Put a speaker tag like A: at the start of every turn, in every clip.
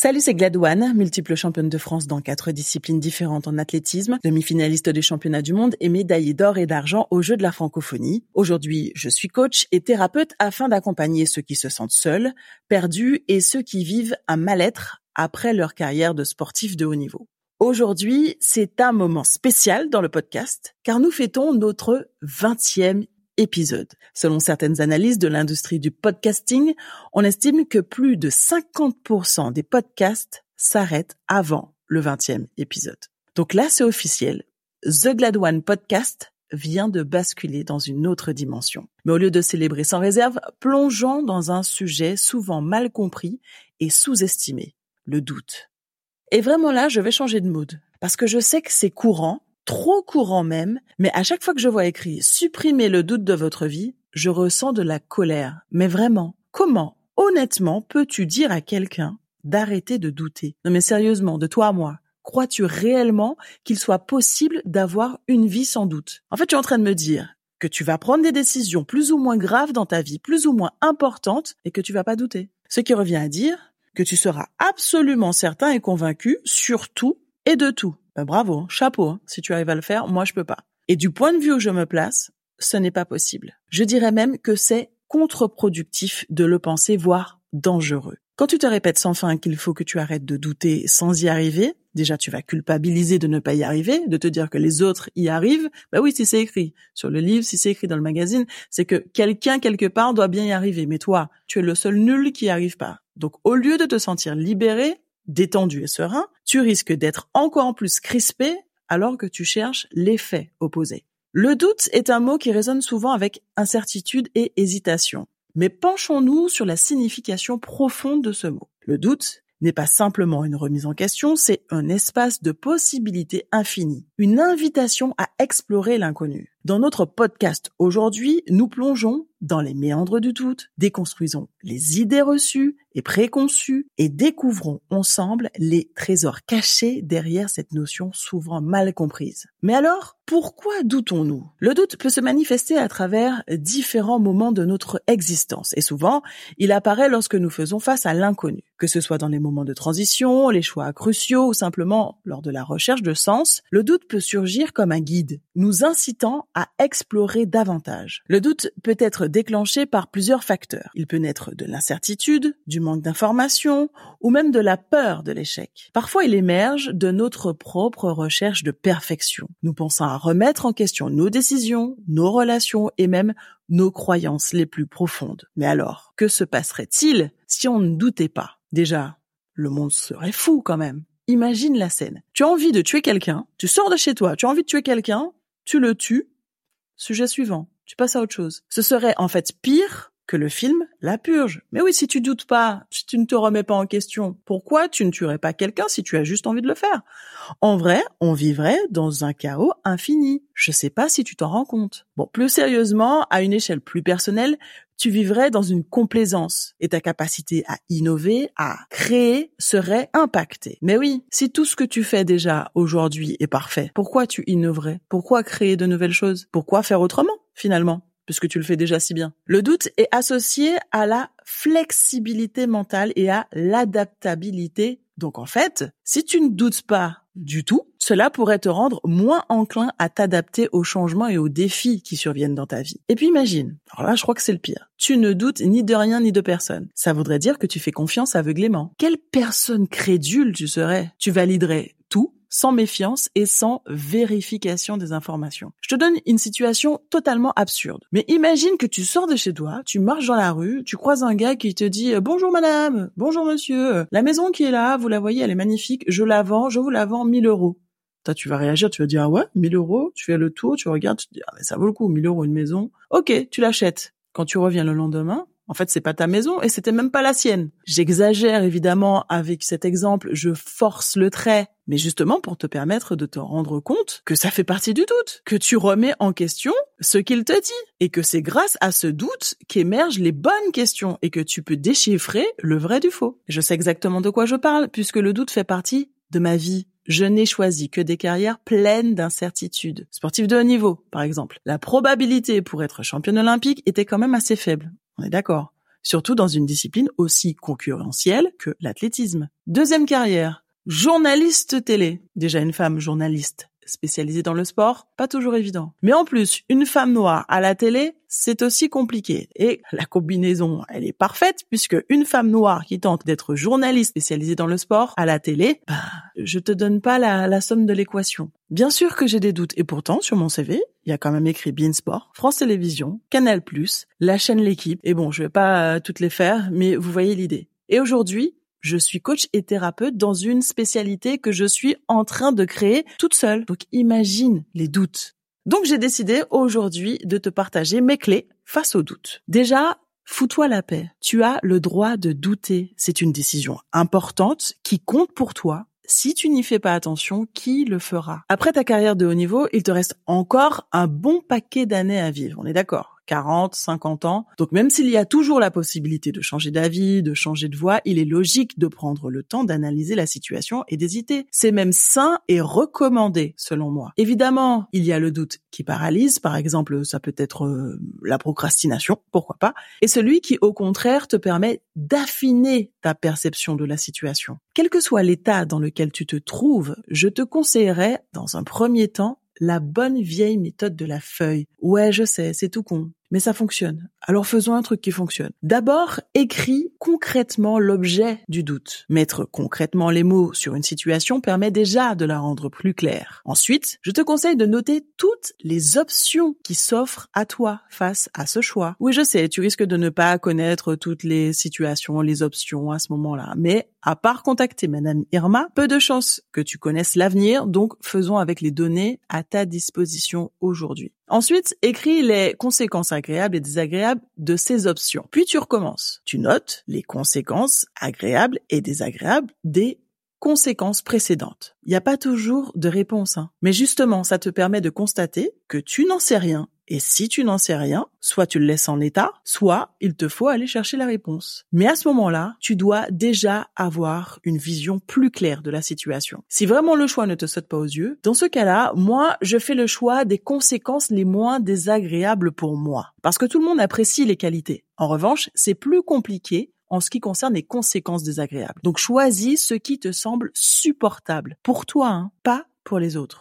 A: Salut, c'est Gladouane, multiple championne de France dans quatre disciplines différentes en athlétisme, demi-finaliste des championnats du monde et médaillée d'or et d'argent aux Jeux de la francophonie. Aujourd'hui, je suis coach et thérapeute afin d'accompagner ceux qui se sentent seuls, perdus et ceux qui vivent un mal-être après leur carrière de sportif de haut niveau. Aujourd'hui, c'est un moment spécial dans le podcast car nous fêtons notre 20e épisode. Selon certaines analyses de l'industrie du podcasting, on estime que plus de 50% des podcasts s'arrêtent avant le 20e épisode. Donc là, c'est officiel. The Glad One Podcast vient de basculer dans une autre dimension. Mais au lieu de célébrer sans réserve, plongeons dans un sujet souvent mal compris et sous-estimé, le doute. Et vraiment là, je vais changer de mood, parce que je sais que c'est courant trop courant même, mais à chaque fois que je vois écrit supprimer le doute de votre vie, je ressens de la colère. Mais vraiment, comment, honnêtement, peux-tu dire à quelqu'un d'arrêter de douter? Non mais sérieusement, de toi à moi, crois-tu réellement qu'il soit possible d'avoir une vie sans doute? En fait, tu es en train de me dire que tu vas prendre des décisions plus ou moins graves dans ta vie, plus ou moins importantes, et que tu vas pas douter. Ce qui revient à dire que tu seras absolument certain et convaincu sur tout et de tout. Ben, bravo, chapeau, hein, si tu arrives à le faire, moi je peux pas. Et du point de vue où je me place, ce n'est pas possible. Je dirais même que c'est contre-productif de le penser, voire dangereux. Quand tu te répètes sans fin qu'il faut que tu arrêtes de douter sans y arriver, déjà tu vas culpabiliser de ne pas y arriver, de te dire que les autres y arrivent. Bah oui, si c'est écrit sur le livre, si c'est écrit dans le magazine, c'est que quelqu'un quelque part doit bien y arriver. Mais toi, tu es le seul nul qui y arrive pas. Donc au lieu de te sentir libéré, détendu et serein, tu risques d'être encore plus crispé alors que tu cherches l'effet opposé. Le doute est un mot qui résonne souvent avec incertitude et hésitation. Mais penchons-nous sur la signification profonde de ce mot. Le doute n'est pas simplement une remise en question, c'est un espace de possibilités infinies, une invitation à explorer l'inconnu. Dans notre podcast aujourd'hui, nous plongeons dans les méandres du doute, déconstruisons les idées reçues et préconçues et découvrons ensemble les trésors cachés derrière cette notion souvent mal comprise. Mais alors, pourquoi doutons-nous? Le doute peut se manifester à travers différents moments de notre existence et souvent, il apparaît lorsque nous faisons face à l'inconnu, que ce soit dans les moments de transition, les choix cruciaux ou simplement lors de la recherche de sens, le doute peut surgir comme un guide, nous incitant explorer davantage. Le doute peut être déclenché par plusieurs facteurs. Il peut naître de l'incertitude, du manque d'information ou même de la peur de l'échec. Parfois, il émerge de notre propre recherche de perfection. Nous pensons à remettre en question nos décisions, nos relations et même nos croyances les plus profondes. Mais alors, que se passerait-il si on ne doutait pas? Déjà, le monde serait fou quand même. Imagine la scène. Tu as envie de tuer quelqu'un, tu sors de chez toi, tu as envie de tuer quelqu'un, tu le tues. Sujet suivant, tu passes à autre chose. Ce serait en fait pire que le film La Purge. Mais oui, si tu doutes pas, si tu ne te remets pas en question, pourquoi tu ne tuerais pas quelqu'un si tu as juste envie de le faire? En vrai, on vivrait dans un chaos infini. Je sais pas si tu t'en rends compte. Bon, plus sérieusement, à une échelle plus personnelle, tu vivrais dans une complaisance et ta capacité à innover, à créer serait impactée. Mais oui, si tout ce que tu fais déjà aujourd'hui est parfait, pourquoi tu innoverais? Pourquoi créer de nouvelles choses? Pourquoi faire autrement finalement? Puisque tu le fais déjà si bien. Le doute est associé à la flexibilité mentale et à l'adaptabilité. Donc en fait, si tu ne doutes pas du tout, cela pourrait te rendre moins enclin à t'adapter aux changements et aux défis qui surviennent dans ta vie. Et puis imagine, alors là je crois que c'est le pire, tu ne doutes ni de rien ni de personne. Ça voudrait dire que tu fais confiance aveuglément. Quelle personne crédule tu serais? Tu validerais sans méfiance et sans vérification des informations. Je te donne une situation totalement absurde. Mais imagine que tu sors de chez toi, tu marches dans la rue, tu croises un gars qui te dit euh, bonjour madame, bonjour monsieur, la maison qui est là, vous la voyez, elle est magnifique, je la vends, je vous la vends 1000 euros. Toi, tu vas réagir, tu vas dire, ah ouais, 1000 euros, tu fais le tour, tu regardes, tu te dis, ah mais ça vaut le coup, 1000 euros une maison. Ok, tu l'achètes. Quand tu reviens le lendemain, en fait, c'est pas ta maison et c'était même pas la sienne. J'exagère évidemment avec cet exemple, je force le trait, mais justement pour te permettre de te rendre compte que ça fait partie du doute, que tu remets en question ce qu'il te dit et que c'est grâce à ce doute qu'émergent les bonnes questions et que tu peux déchiffrer le vrai du faux. Je sais exactement de quoi je parle puisque le doute fait partie de ma vie. Je n'ai choisi que des carrières pleines d'incertitudes. Sportif de haut niveau, par exemple. La probabilité pour être championne olympique était quand même assez faible. On est d'accord. surtout dans une discipline aussi concurrentielle que l'athlétisme. Deuxième carrière, journaliste télé. Déjà une femme journaliste spécialisée dans le sport, pas toujours évident. Mais en plus, une femme noire à la télé, c'est aussi compliqué. Et la combinaison, elle est parfaite puisque une femme noire qui tente d'être journaliste spécialisée dans le sport à la télé, bah, je te donne pas la, somme de l'équation. Bien sûr que j'ai des doutes et pourtant sur mon CV, il y a quand même écrit Beansport, France Télévisions, Canal+, la chaîne L'équipe. Et bon, je vais pas euh, toutes les faire, mais vous voyez l'idée. Et aujourd'hui, je suis coach et thérapeute dans une spécialité que je suis en train de créer toute seule. Donc imagine les doutes. Donc j'ai décidé aujourd'hui de te partager mes clés face aux doutes. Déjà, fous-toi la paix. Tu as le droit de douter. C'est une décision importante qui compte pour toi. Si tu n'y fais pas attention, qui le fera? Après ta carrière de haut niveau, il te reste encore un bon paquet d'années à vivre. On est d'accord? 40, 50 ans. Donc même s'il y a toujours la possibilité de changer d'avis, de changer de voix, il est logique de prendre le temps d'analyser la situation et d'hésiter. C'est même sain et recommandé selon moi. Évidemment, il y a le doute qui paralyse, par exemple, ça peut être euh, la procrastination, pourquoi pas, et celui qui au contraire te permet d'affiner ta perception de la situation. Quel que soit l'état dans lequel tu te trouves, je te conseillerais dans un premier temps la bonne vieille méthode de la feuille. Ouais, je sais, c'est tout con mais ça fonctionne. Alors faisons un truc qui fonctionne. D'abord, écris concrètement l'objet du doute. Mettre concrètement les mots sur une situation permet déjà de la rendre plus claire. Ensuite, je te conseille de noter toutes les options qui s'offrent à toi face à ce choix. Oui, je sais, tu risques de ne pas connaître toutes les situations, les options à ce moment-là, mais à part contacter Madame Irma, peu de chances que tu connaisses l'avenir, donc faisons avec les données à ta disposition aujourd'hui. Ensuite, écris les conséquences agréables et désagréables de ces options. Puis tu recommences. Tu notes les conséquences agréables et désagréables des conséquences précédentes. Il n'y a pas toujours de réponse, hein. mais justement, ça te permet de constater que tu n'en sais rien et si tu n'en sais rien, soit tu le laisses en état, soit il te faut aller chercher la réponse. Mais à ce moment-là, tu dois déjà avoir une vision plus claire de la situation. Si vraiment le choix ne te saute pas aux yeux, dans ce cas-là, moi, je fais le choix des conséquences les moins désagréables pour moi. Parce que tout le monde apprécie les qualités. En revanche, c'est plus compliqué en ce qui concerne les conséquences désagréables. Donc choisis ce qui te semble supportable pour toi, hein, pas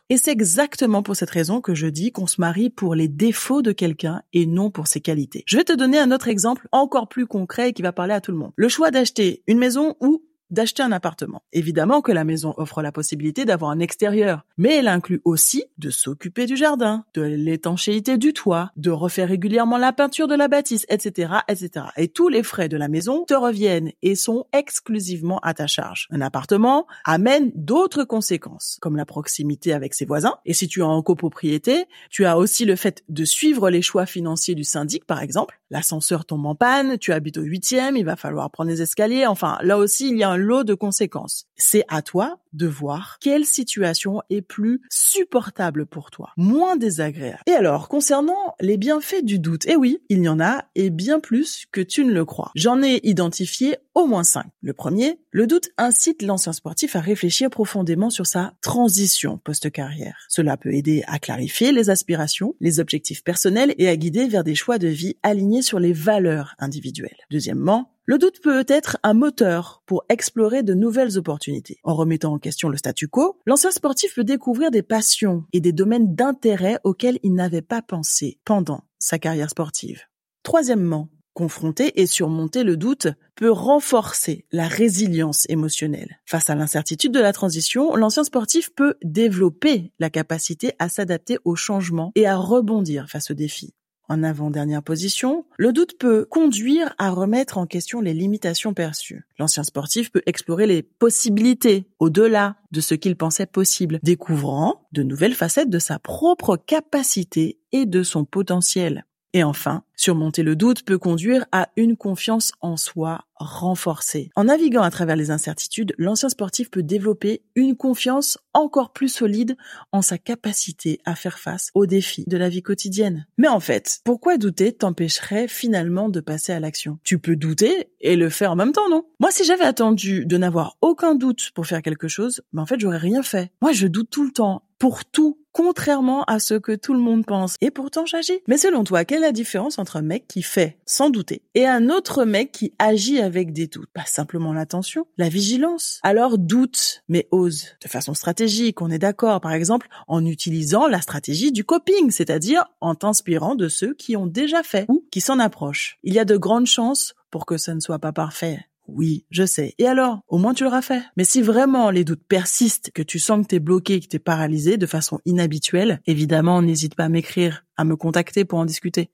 A: Et c'est exactement pour cette raison que je dis qu'on se marie pour les défauts de quelqu'un et non pour ses qualités. Je vais te donner un autre exemple encore plus concret qui va parler à tout le monde. Le choix d'acheter une maison ou d'acheter un appartement. Évidemment que la maison offre la possibilité d'avoir un extérieur, mais elle inclut aussi de s'occuper du jardin, de l'étanchéité du toit, de refaire régulièrement la peinture de la bâtisse, etc., etc. Et tous les frais de la maison te reviennent et sont exclusivement à ta charge. Un appartement amène d'autres conséquences, comme la proximité avec ses voisins. Et si tu es en copropriété, tu as aussi le fait de suivre les choix financiers du syndic, par exemple. L'ascenseur tombe en panne, tu habites au huitième, il va falloir prendre les escaliers. Enfin, là aussi, il y a un lot de conséquences. C'est à toi de voir quelle situation est plus supportable pour toi, moins désagréable. Et alors, concernant les bienfaits du doute, eh oui, il y en a et bien plus que tu ne le crois. J'en ai identifié au moins cinq. Le premier, le doute incite l'ancien sportif à réfléchir profondément sur sa transition post-carrière. Cela peut aider à clarifier les aspirations, les objectifs personnels et à guider vers des choix de vie alignés sur les valeurs individuelles. Deuxièmement, le doute peut être un moteur pour explorer de nouvelles opportunités. En remettant en question le statu quo, l'ancien sportif peut découvrir des passions et des domaines d'intérêt auxquels il n'avait pas pensé pendant sa carrière sportive. Troisièmement, confronter et surmonter le doute peut renforcer la résilience émotionnelle. Face à l'incertitude de la transition, l'ancien sportif peut développer la capacité à s'adapter au changement et à rebondir face aux défis en avant-dernière position, le doute peut conduire à remettre en question les limitations perçues. L'ancien sportif peut explorer les possibilités au-delà de ce qu'il pensait possible, découvrant de nouvelles facettes de sa propre capacité et de son potentiel. Et enfin, surmonter le doute peut conduire à une confiance en soi renforcée. En naviguant à travers les incertitudes, l'ancien sportif peut développer une confiance encore plus solide en sa capacité à faire face aux défis de la vie quotidienne. Mais en fait, pourquoi douter t'empêcherait finalement de passer à l'action? Tu peux douter et le faire en même temps, non? Moi, si j'avais attendu de n'avoir aucun doute pour faire quelque chose, ben en fait, j'aurais rien fait. Moi, je doute tout le temps pour tout, contrairement à ce que tout le monde pense. Et pourtant, j'agis. Mais selon toi, quelle est la différence entre un mec qui fait sans douter et un autre mec qui agit avec des doutes? Pas simplement l'attention, la vigilance. Alors doute, mais ose. De façon stratégique, on est d'accord. Par exemple, en utilisant la stratégie du coping, c'est-à-dire en t'inspirant de ceux qui ont déjà fait ou qui s'en approchent. Il y a de grandes chances pour que ça ne soit pas parfait. Oui, je sais. Et alors, au moins tu l'auras fait. Mais si vraiment les doutes persistent, que tu sens que t'es bloqué, que t'es paralysé de façon inhabituelle, évidemment, n'hésite pas à m'écrire, à me contacter pour en discuter.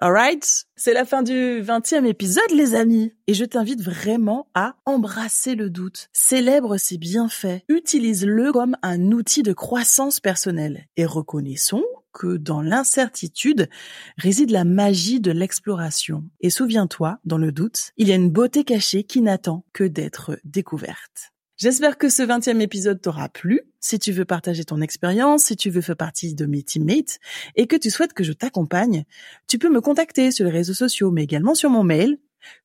A: Alright? C'est la fin du 20e épisode, les amis. Et je t'invite vraiment à embrasser le doute. Célèbre ses bienfaits. Utilise-le comme un outil de croissance personnelle. Et reconnaissons que dans l'incertitude réside la magie de l'exploration. Et souviens-toi, dans le doute, il y a une beauté cachée qui n'attend que d'être découverte. J'espère que ce 20e épisode t'aura plu. Si tu veux partager ton expérience, si tu veux faire partie de mes teammates et que tu souhaites que je t'accompagne, tu peux me contacter sur les réseaux sociaux, mais également sur mon mail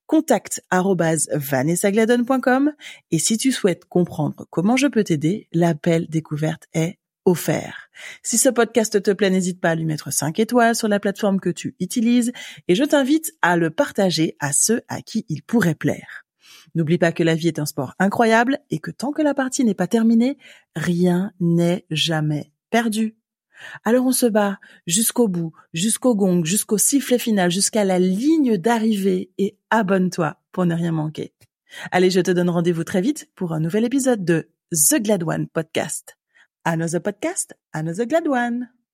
A: contact@vanessagladon.com et si tu souhaites comprendre comment je peux t'aider, l'appel découverte est offert. Si ce podcast te plaît, n'hésite pas à lui mettre 5 étoiles sur la plateforme que tu utilises et je t'invite à le partager à ceux à qui il pourrait plaire. N'oublie pas que la vie est un sport incroyable et que tant que la partie n'est pas terminée, rien n'est jamais perdu. Alors on se bat jusqu'au bout, jusqu'au gong, jusqu'au sifflet final, jusqu'à la ligne d'arrivée et abonne-toi pour ne rien manquer. Allez, je te donne rendez-vous très vite pour un nouvel épisode de The Glad One Podcast. Another podcast, another glad one.